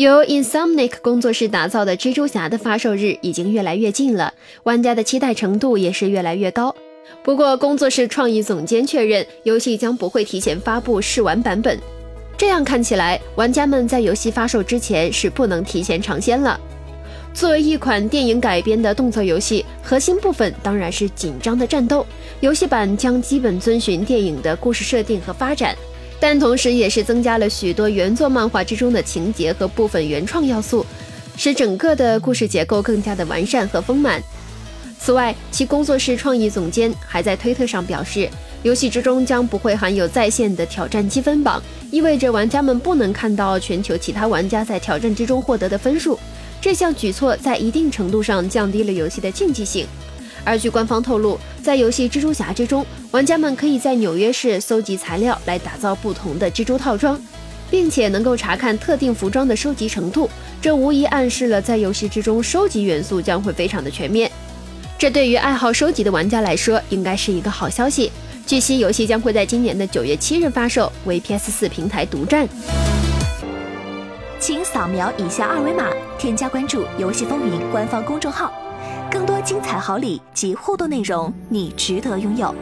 由 Insomniac 工作室打造的《蜘蛛侠》的发售日已经越来越近了，玩家的期待程度也是越来越高。不过，工作室创意总监确认，游戏将不会提前发布试玩版本。这样看起来，玩家们在游戏发售之前是不能提前尝鲜了。作为一款电影改编的动作游戏，核心部分当然是紧张的战斗。游戏版将基本遵循电影的故事设定和发展。但同时，也是增加了许多原作漫画之中的情节和部分原创要素，使整个的故事结构更加的完善和丰满。此外，其工作室创意总监还在推特上表示，游戏之中将不会含有在线的挑战积分榜，意味着玩家们不能看到全球其他玩家在挑战之中获得的分数。这项举措在一定程度上降低了游戏的竞技性。而据官方透露，在游戏《蜘蛛侠》之中，玩家们可以在纽约市搜集材料来打造不同的蜘蛛套装，并且能够查看特定服装的收集程度。这无疑暗示了在游戏之中收集元素将会非常的全面。这对于爱好收集的玩家来说，应该是一个好消息。据悉，游戏将会在今年的九月七日发售，为 PS4 平台独占。请扫描以下二维码，添加关注“游戏风云”官方公众号。更多精彩好礼及互动内容，你值得拥有。